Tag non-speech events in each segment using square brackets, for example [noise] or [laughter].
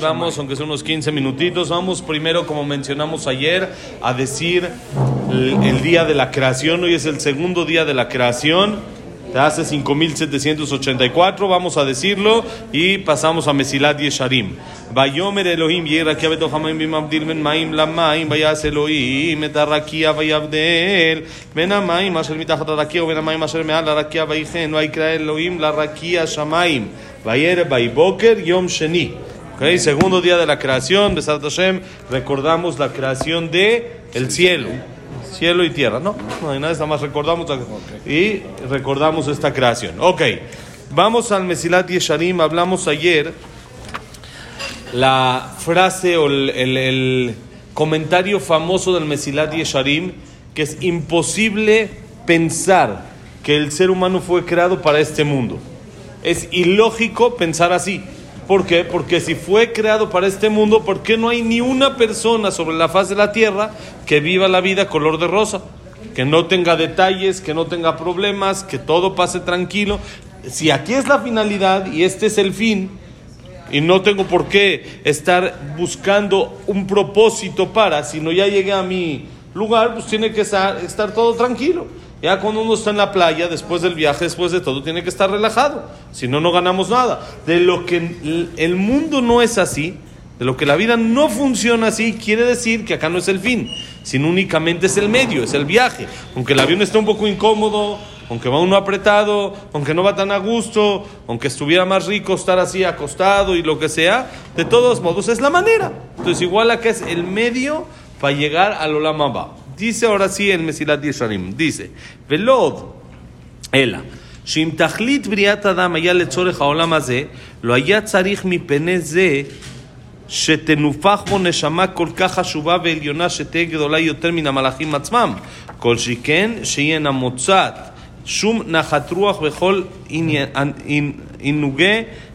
vamos, aunque son unos 15 minutitos, vamos primero, como mencionamos ayer, a decir el, el día de la creación. Hoy es el segundo día de la creación. De hace 5784, vamos a decirlo, y pasamos a Mesilat Yesharim. Vayomer Elohim, Yerakia Betohamayim Bimabdil Ben Maim Lamaim, Vayas Elohim, Et Arakia Vayabdel, Ben Amaim, Asher Mitachat Arakia, Ben Amaim, Asher Meal Arakia Vaychen, Vaikra Elohim, La Rakia Shamaim, Vayer Vayboker, Yom Sheni. Okay, segundo día de la creación, Besat Hashem, recordamos la creación de el cielo, cielo y tierra, ¿no? No hay nada, nada más recordamos y recordamos esta creación. Ok, vamos al Mesilat Yesharim, hablamos ayer la frase o el, el- el comentario famoso del Mesilat Yesharim, que es imposible pensar que el ser humano fue creado para este mundo. Es ilógico pensar así. ¿Por qué? Porque si fue creado para este mundo, ¿por qué no hay ni una persona sobre la faz de la tierra que viva la vida color de rosa? Que no tenga detalles, que no tenga problemas, que todo pase tranquilo. Si aquí es la finalidad y este es el fin, y no tengo por qué estar buscando un propósito para, sino ya llegué a mi lugar, pues tiene que estar, estar todo tranquilo. Ya cuando uno está en la playa, después del viaje, después de todo, tiene que estar relajado. Si no, no ganamos nada. De lo que el- mundo no es así, de lo que la vida no funciona así, quiere decir que acá no es el fin, sino únicamente es el medio, es el viaje. Aunque el avión esté un poco incómodo, aunque va uno apretado, aunque no va tan a gusto, aunque estuviera más rico estar así acostado y lo que sea, de todos modos es la manera. Entonces igual acá es el medio para llegar al Olam Abba. Dice ahora sí el Mesilat Yesharim, dice, Velod, אלא שאם תכלית בריאת אדם היה לצורך העולם הזה, לא היה צריך מפני זה שתנופח בו נשמה כל כך חשובה ועליונה שתהיה גדולה יותר מן המלאכים עצמם. כל שכן שיהנה מוצאת שום נחת רוח בכל עינוגי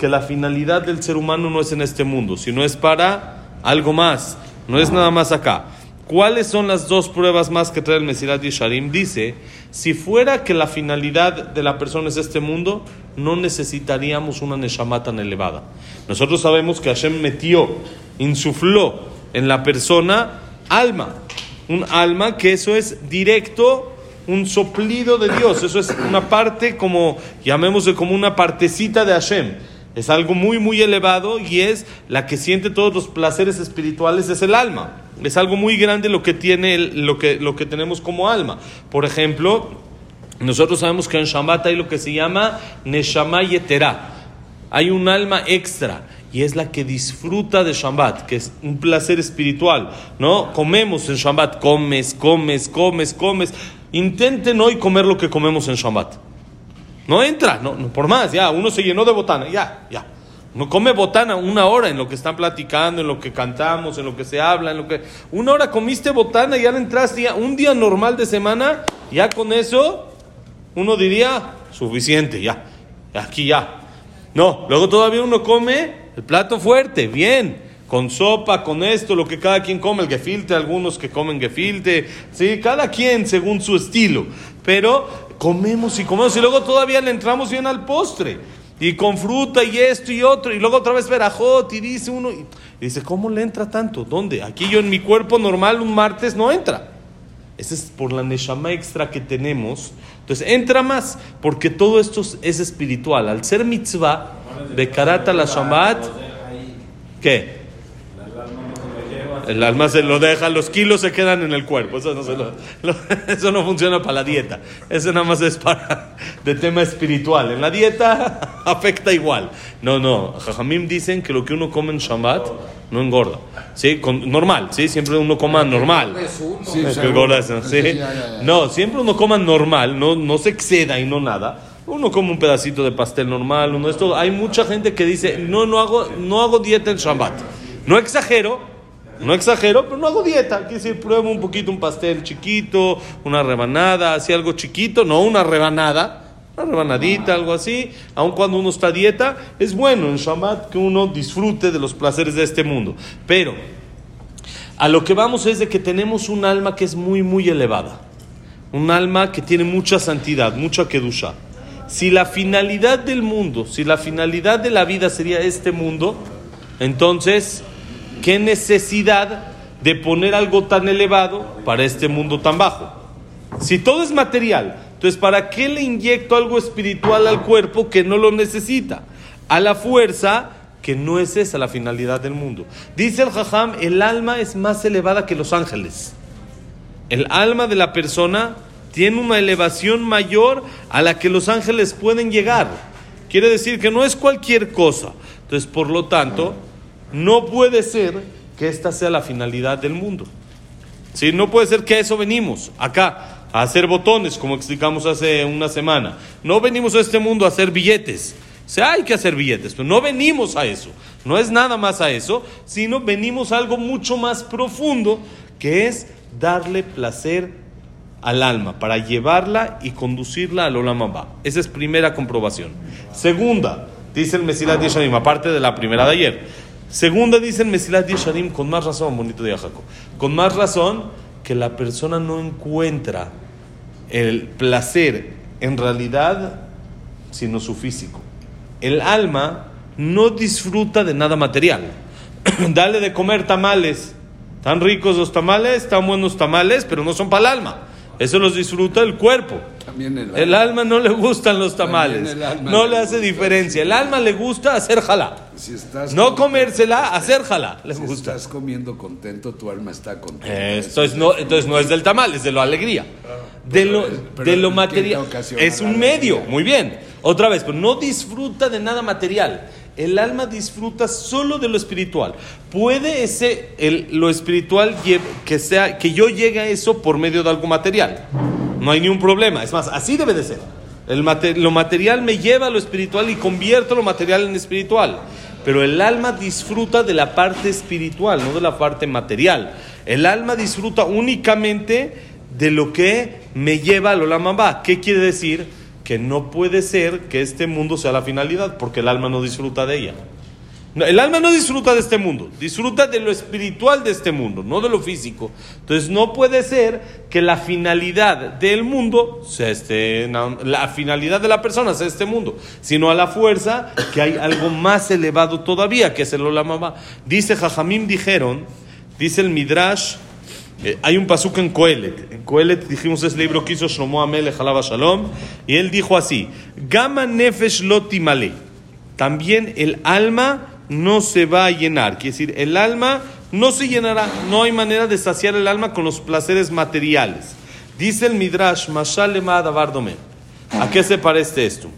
que la finalidad del ser humano no es en este mundo, sino es para algo más, no es nada más acá. ¿Cuáles son las dos pruebas más que trae el Mesirat Yesharim? Dice, si fuera que la finalidad de la persona es este mundo, no necesitaríamos una Neshama tan elevada. Nosotros sabemos que Hashem metió, insufló en la persona alma, un alma que eso es directo, un soplido de Dios, eso es una parte como, llamémosle como una partecita de Hashem. Es algo muy, muy elevado y es la que siente todos los placeres espirituales, es el alma. Es algo muy grande lo que tiene, lo que, lo que tenemos como alma. Por ejemplo, nosotros sabemos que en Shabbat hay lo que se llama Neshama Yetera. Hay un alma extra y es la que disfruta de Shabbat, que es un placer espiritual, ¿no? Comemos en Shabbat, comes, comes, comes, comes. Intenten hoy comer lo que comemos en Shabbat. No entra, no, no, por más, ya, uno se llenó de botana, ya, ya. Uno come botana una hora en lo que están platicando, en lo que cantamos, en lo que se habla, en lo que... Una hora comiste botana y ya entraste, ya, un día normal de semana, ya con eso, uno diría, suficiente, ya, aquí ya. No, luego todavía uno come el plato fuerte, bien, con sopa, con esto, lo que cada quien come, el gefilte, algunos que comen gefilte, sí, cada quien según su estilo. Pero comemos y comemos y luego todavía le entramos bien al postre. Y con fruta y esto y otro, y luego otra vez verajot, y dice uno, y dice, ¿cómo le entra tanto? ¿Dónde? Aquí yo en mi cuerpo normal un martes no entra. Ese es por la neshama extra que tenemos. Entonces entra más, porque todo esto es- es espiritual. Al ser mitzvah, de karata la Shabbat, ¿qué? El alma se lo deja, los kilos se quedan en el cuerpo. Eso no, se lo- lo- [laughs] eso no funciona para la dieta. Eso nada más es para [laughs] de tema espiritual. En la dieta [laughs] afecta igual. No, no. Jajamim dicen que lo que uno come en Shabbat no engorda. ¿Sí? Con- normal, ¿sí? Siempre uno coma normal. Sí, ¿sí? Sí, ya, ya, ya. No, siempre uno coma normal, no, no se exceda y no nada. Uno come un pedacito de pastel normal, uno esto. Hay mucha gente que dice, no, no hago, no hago dieta en Shabbat. No exagero, No exagero, pero no hago dieta. Quiere decir, pruebo un poquito un pastel chiquito, una rebanada, así algo chiquito, no una rebanada, una rebanadita, algo así. Aun cuando uno está a dieta, es bueno en Shabbat que uno disfrute de los placeres de este mundo. Pero a lo que vamos es de que tenemos un alma que es muy, muy elevada. Un alma que tiene mucha santidad, mucha kedusha. Si la finalidad del mundo, si la finalidad de la vida sería este mundo, entonces ¿Qué necesidad de poner algo tan elevado para este mundo tan bajo? Si todo es material, entonces ¿para qué le inyecto algo espiritual al cuerpo que no lo necesita? A la fuerza que no es esa la finalidad del mundo. Dice el Jajam, el alma es más elevada que los ángeles. El alma de la persona tiene una elevación mayor a la que los ángeles pueden llegar. Quiere decir que no es cualquier cosa. Entonces, por lo tanto, no puede ser que esta sea la finalidad del mundo. ¿Sí? No puede ser que a eso venimos, acá, a hacer botones, como explicamos hace una semana. No venimos a este mundo a hacer billetes. O sea, hay que hacer billetes, pero no venimos a eso. No es nada más a eso, sino venimos a algo mucho más profundo, que es darle placer al alma, para llevarla y conducirla al Olam Esa es primera comprobación. Segunda, dice el Mesilat Yeshanim, aparte de la primera de ayer. Segunda dice el Mesilat Yesharim, con más razón, bonito de Jacob, con más razón que la persona no encuentra el placer en realidad, sino su físico. El alma no disfruta de nada material. [clears throat] Dale de comer tamales. Tan ricos los tamales, tan buenos tamales, pero no son para el alma. Eso los disfruta el cuerpo. El, alma. no le gustan los tamales. No le hace diferencia. El alma le gusta hacer jalá. no comérsela, hacer jalá. Le si gusta. estás comiendo contento, tu alma está contenta. entonces, no, entonces no es del tamal, es de la alegría. De lo, de lo material. Es un medio, muy bien. Otra vez, pero no disfruta de nada material el alma disfruta solo de lo espiritual. Puede ese, el, lo espiritual que, sea, que yo llegue a eso por medio de algo material. No hay ningún problema. Es más, así debe de ser. El lo material me lleva a lo espiritual y convierto lo material en espiritual. Pero el alma disfruta de la parte espiritual, no de la parte material. El alma disfruta únicamente de lo que me lleva a lo lama ¿Qué quiere decir? que no puede ser que este mundo sea la finalidad, porque el alma no disfruta de ella. El alma no disfruta de este mundo, disfruta de lo espiritual de este mundo, no de lo físico. Entonces no puede ser que la finalidad del mundo sea este, la finalidad de la persona sea este mundo, sino a la fuerza que hay algo más elevado todavía, que es el Olamaba. Dice Jajamim dijeron, dice el Midrash, eh, hay un pasuk en Coelet. En Coelet dijimos ese libro que hizo Shlomo Amele Jalaba Shalom. Y él dijo así: Gama nefesh lotimale. También el alma no se va a llenar. Quiere decir, el alma no se llenará. No hay manera de saciar el alma con los placeres materiales. Dice el Midrash, Mashalema ¿A qué se parece esto?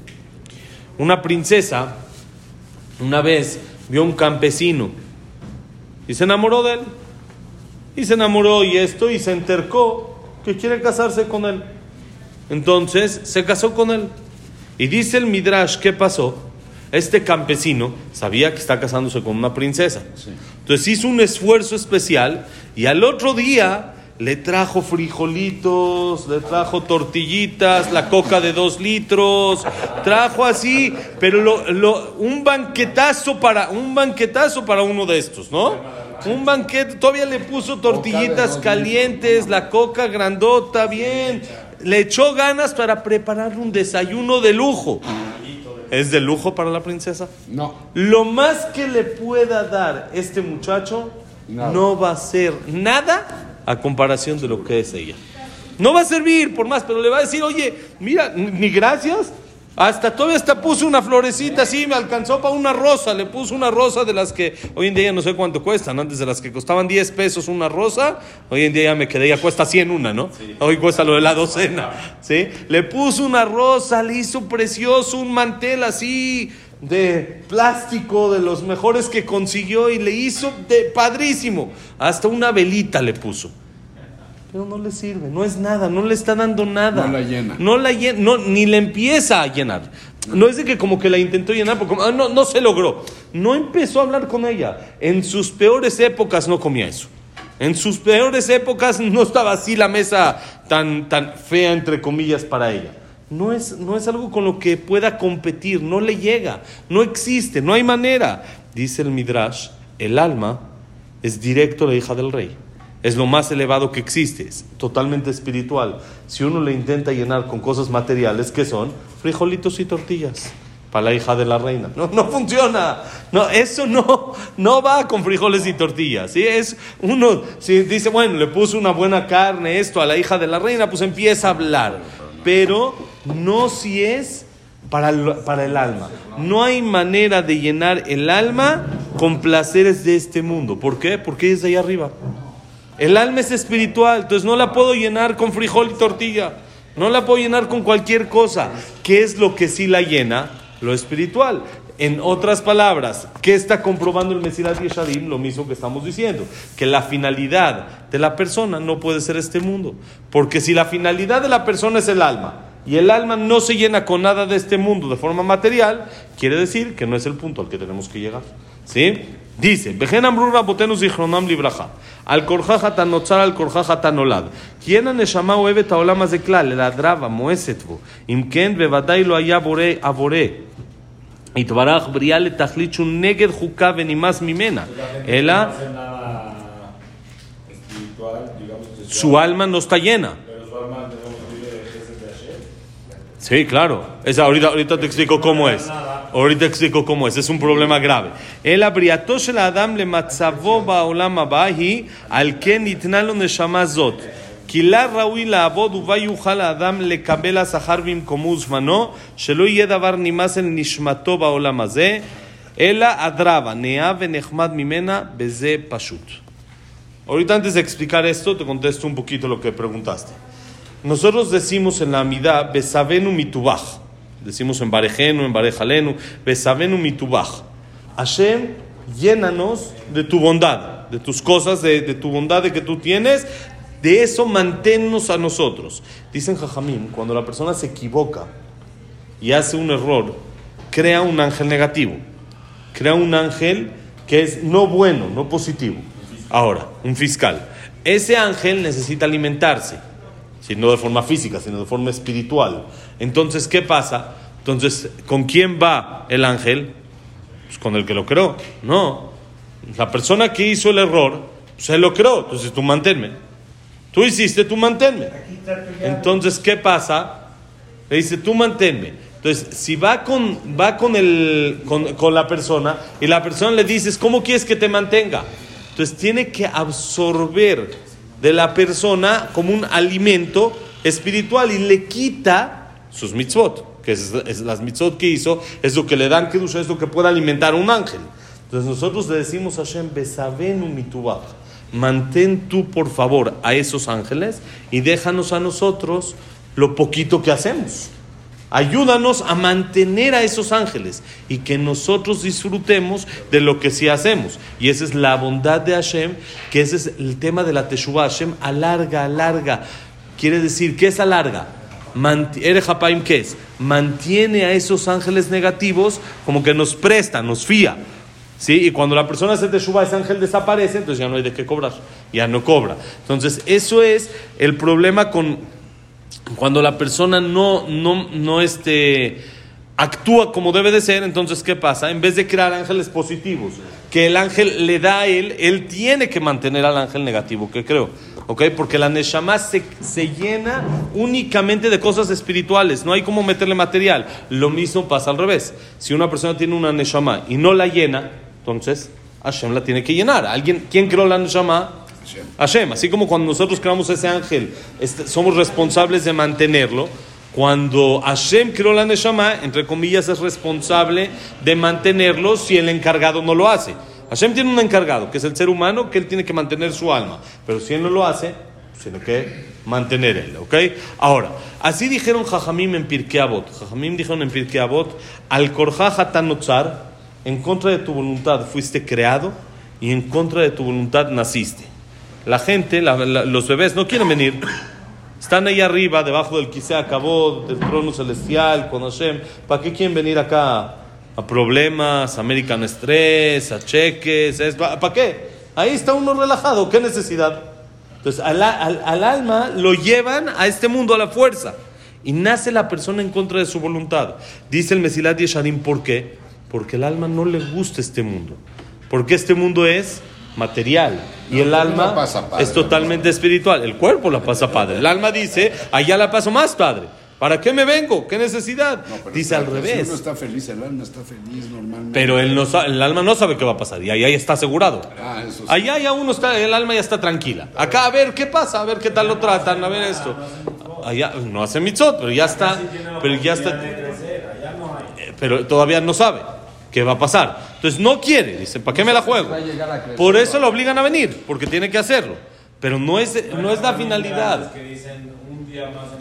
Una princesa una vez vio un campesino y se enamoró de él. Y se enamoró y esto y se entercó que quiere casarse con él. Entonces se casó con él. Y dice el Midrash, ¿qué pasó? Este campesino sabía que está casándose con una princesa. Entonces hizo un esfuerzo especial y al otro día le trajo frijolitos, le trajo tortillitas, la coca de dos litros, trajo así, pero lo, un banquetazo para un banquetazo para uno de estos, ¿no? Un banquete, todavía le puso tortillitas calientes, la coca grandota, bien. Le echó ganas para preparar un desayuno de lujo. ¿Es de lujo para la princesa? No. Lo más que le pueda dar este muchacho no va a ser nada a comparación de lo que es ella. No va a servir por más, pero le va a decir, oye, mira, ni gracias, hasta todavía hasta puso una florecita así, me alcanzó para una rosa, le puso una rosa de las que hoy en día no sé cuánto cuestan, antes de las que costaban 10 pesos una rosa, hoy en día ya me quedé, ya cuesta 100 una, ¿no? Hoy cuesta lo de la docena, ¿sí? Le puso una rosa, le hizo precioso un mantel así de plástico, de los mejores que consiguió y le hizo de padrísimo, hasta una velita le puso pero no le sirve, no es nada, no le está dando nada. No la llena. No la llena, ni le empieza a llenar. No es de que como que la intentó llenar, porque ah, no, no se logró. No empezó a hablar con ella. En sus peores épocas no comía eso. En sus peores épocas no estaba así la mesa tan, tan fea, entre comillas, para ella. No es, no es algo con lo que pueda competir, no le llega, no existe, no hay manera. Dice el Midrash, el alma es directo a la hija del rey es lo más elevado que existe, es totalmente espiritual. Si uno le intenta llenar con cosas materiales, ¿qué son? Frijolitos y tortillas para la hija de la reina. No, no funciona. No, eso no, no va con frijoles y tortillas. ¿sí? Es uno, si dice, bueno, le puso una buena carne, esto a la hija de la reina, pues empieza a hablar. Pero no si es para el, para el alma. No hay manera de llenar el alma con placeres de este mundo. ¿Por qué? Porque es de ahí arriba. El alma es espiritual, entonces no la puedo llenar con frijol y tortilla. No la puedo llenar con cualquier cosa. ¿Qué es lo que sí la llena? Lo espiritual. En otras palabras, ¿qué está comprobando el Mesías Yeshadim? Lo mismo que estamos diciendo, que la finalidad de la persona no puede ser este mundo. Porque si la finalidad de la persona es el alma y el alma no se llena con nada de este mundo de forma material, quiere decir que no es el punto al que tenemos que llegar. ¿Sí? Dice, Vejen amru rabotenu zichronam libraja, al korjaja tanotzar al korjaja tanolad. ¿Quién הנשמה אוהבת העולם הזה כלל, אלא הדרבה, מואסת בו. אם כן, בוודאי לא היה בורא הבורא. התברך בריאה לתכלית שהוא נגד חוקה ונמאס ממנה, אלא su alma no está llena. Sí, claro. Esa, ahorita, ahorita te explico cómo es. Ahorita explico cómo es. Es un problema grave. El abriato של האדם למצבו בעולם הבא היא על כן ניתנה לו נשמה זאת. כי לה ראוי לעבוד ובה יוכל האדם לקבל השכר במקומו זמנו, שלא יהיה דבר נמאס אל נשמתו בעולם הזה, אלא אדרבה, נאה ונחמד ממנה, בזה פשוט. Ahorita antes de explicar esto, te contesto un poquito lo que preguntaste. Nosotros decimos en la amidad, Besavenu mitubach. Decimos en Barejenu, en Barejalenu, Besavenu mitubach. Hashem, llénanos de tu bondad, de tus cosas, de, de, tu bondad de que tú tienes. De eso manténnos a nosotros. Dicen Jajamim, cuando la persona se equivoca y hace un error, crea un ángel negativo. Crea un ángel que es no bueno, no positivo. Ahora, un fiscal. Ese ángel necesita alimentarse no de forma física, sino de forma espiritual. Entonces, ¿qué pasa? Entonces, ¿con quién va el ángel? Pues con el que lo creó. No. La persona que hizo el error, se lo creó. Entonces, tú manténme. Tú hiciste, tú manténme. Entonces, ¿qué pasa? Le dice, tú manténme. Entonces, si va con, va con, el, con, con la persona y la persona le dices, ¿cómo quieres que te mantenga? Entonces, tiene que absorber de la persona como un alimento espiritual y le quita sus mitzvot, que es, las mitzvot que hizo, es lo que le dan kedusha, es lo que puede alimentar un ángel. Entonces nosotros le decimos a Hashem, besavenu mitubach, mantén tú por favor a esos ángeles y déjanos a nosotros lo poquito que hacemos. Ayúdanos a mantener a esos ángeles y que nosotros disfrutemos de lo que sí hacemos. Y esa es la bondad de Hashem, que ese es el tema de la Teshuvah. Hashem alarga, alarga. Quiere decir, ¿qué es alarga? ¿qué es? Mantiene a esos ángeles negativos como que nos presta, nos fía. ¿Sí? Y cuando la persona hace Teshuvah, ese ángel desaparece, entonces ya no hay de qué cobrar. Ya no cobra. Entonces, eso es el problema con cuando la persona no, no, no este, actúa como debe de ser, entonces ¿qué pasa? En vez de crear ángeles positivos, que el ángel le da a él, él tiene que mantener al ángel negativo, que creo. ¿Ok? Porque la Neshama se, se, llena únicamente de cosas espirituales, no hay como meterle material. Lo mismo pasa al revés. Si una persona tiene una Neshama y no la llena, entonces Hashem la tiene que llenar. ¿Alguien, ¿Quién creó la Neshama? Hashem. Así como cuando nosotros creamos ese ángel, este, somos responsables de mantenerlo. Cuando Hashem creó la Neshama, entre comillas, es responsable de mantenerlo si el encargado no lo hace. Hashem tiene un encargado, que es el ser humano, que él tiene que mantener su alma. Pero si él no lo hace, tiene que mantener él, ¿ok? Ahora, así dijeron Jajamim en Pirkei Avot. Jajamim dijeron en Pirkei Avot, al Tanotzar, en contra de tu voluntad fuiste creado y en contra de tu voluntad naciste. La gente, los bebés no quieren venir. Están ahí arriba, debajo del quise acabó, del trono celestial, con Hashem. ¿Para qué quieren venir acá? A problemas, American Stress, a cheques, ¿para qué? Ahí está uno relajado, ¿qué necesidad? Entonces, al alma lo llevan a este mundo a la fuerza. Y nace la persona en contra de su voluntad. Dice el Mesilat Yesharim, ¿por qué? Porque el alma no le gusta este mundo. Porque este mundo es material. Y el alma pasa padre, es totalmente espiritual. El cuerpo la pasa padre. El alma dice, allá la paso más padre. ¿Para qué me vengo? ¿Qué necesidad? No, pero dice al Si uno revés. está feliz, el alma está feliz normalmente. Pero él no el alma no sabe qué va a pasar. Y ahí está asegurado. Ah, eso sí. Allá ya uno está, el alma ya está tranquila. Acá a ver qué pasa, a ver qué tal lo tratan, a ver esto. Allá no hace mitzot, pero ya está, pero ya está, Eh, pero todavía no sabe qué va a pasar. Entonces no quiere, dice, ¿para qué me la juego? Por eso lo obligan a venir, porque tiene que hacerlo. Pero no es, no es la finalidad.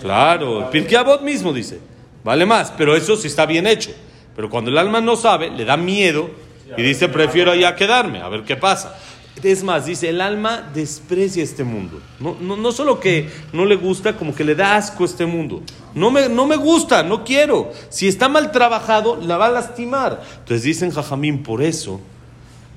Claro, el Pirkei Avot mismo dice, vale más, pero eso sí está bien hecho. Pero cuando el alma no sabe, le da miedo y dice, prefiero allá quedarme, a ver qué pasa. Es más, dice, el alma desprecia este mundo. No, no, no solo que no le gusta, como que le da asco este mundo. No me, no me gusta, no quiero. Si está mal trabajado, la va a lastimar. Entonces dicen Jajamín, por eso,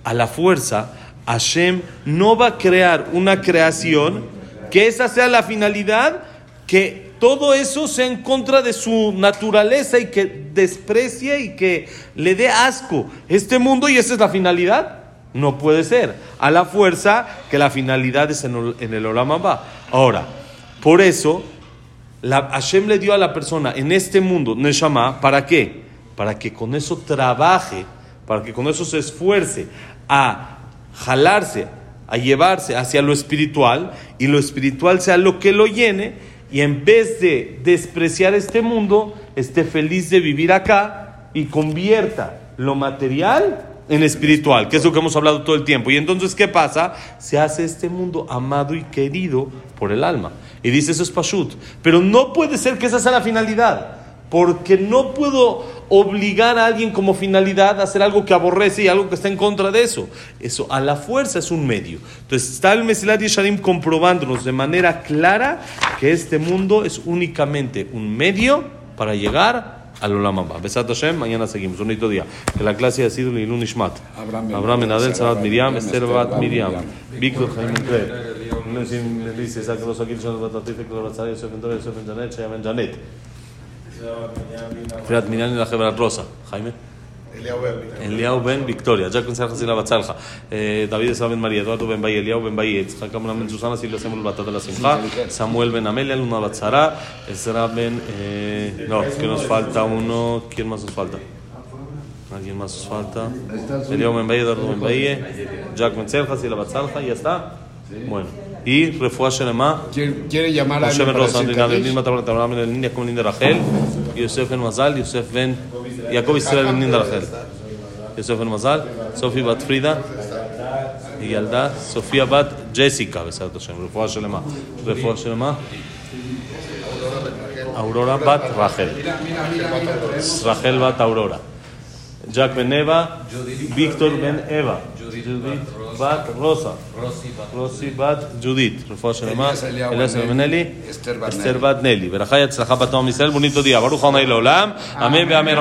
a la fuerza, Hashem no va a crear una creación que esa sea la finalidad, que todo eso sea en contra de su naturaleza y que desprecie y que le dé asco este mundo y esa es la finalidad. No puede ser. A la fuerza que la finalidad es en el, en el. Ahora, por eso, la, Hashem le dio a la persona en este mundo, Neshama, ¿para qué? Para que con eso trabaje, para que con eso se esfuerce a jalarse, a llevarse hacia lo espiritual y lo espiritual sea lo que lo llene y en vez de despreciar este mundo, esté feliz de vivir acá y convierta lo material en espiritual, que es lo que hemos hablado todo el tiempo. Y entonces, ¿qué pasa? Se hace este mundo amado y querido por el alma. Y dice, eso es Pashut. Pero no puede ser que esa sea la finalidad. Porque no puedo obligar a alguien como finalidad a hacer algo que aborrece y algo que está en contra de eso. Eso a la fuerza es un medio. Entonces está el Mesilat Yesharim comprobándonos de manera clara que este mundo es únicamente un medio para llegar al Olam Abba. Besat Hashem, mañana seguimos. Un bonito día. Que la clase ha sido Lilun Ishmat. Abraham Ben Abraham Ben Adel, Adel, Sarat Miriam, Esther Bat Miriam. Víctor Jaime Ben Dore, Yosef Ben Janet, Shaya Ben Janet. Fiat Miriam y la Gebrat Eliau Ben Victoria, Jack Batzalja, eh, David Esa Ben María, Eduardo Ben Bay, Eliau Ben Bay, Yitzhak Amram Ben Susana, Silvia Samuel la Ben Amelia, Luna Batzara, Ben. eh, no, es que nos falta uno. ¿Quién más nos falta? ¿Alguien más nos falta? Eliau Ben Bay, Eduardo Ben Bay, Jack Ben Serja Sila Batzalja, y ya está. Bueno, y Refuah Shenema. ¿Quiere, quiere llamar a Moshe alguien Ben para Rosa, decir Andrina Ben Kaddish? Nilma, Tabla Tabla Ben Niña, como Linda Rachel, Yosef Ben Mazal, Yosef Ben Jacob Israel Ben Linda Rachel, Yosef Ben Mazal, Sofi Bat Frida, ילדה, סופיה בת ג'סיקה, בעזרת השם, רפואה שלמה. רפואה שלמה. אורורה בת רחל. רחל בת אורורה. ג'ק בן אווה, ויקטור בן אווה. ג'ודית בת רוסה. רוסי בת ג'ודית. רפואה שלמה. אליאס ומנלי. אסתר בת נלי. ברכה היא הצלחה בתום ישראל. מונית תודיע. ברוך ה' לעולם. אמן ואמן.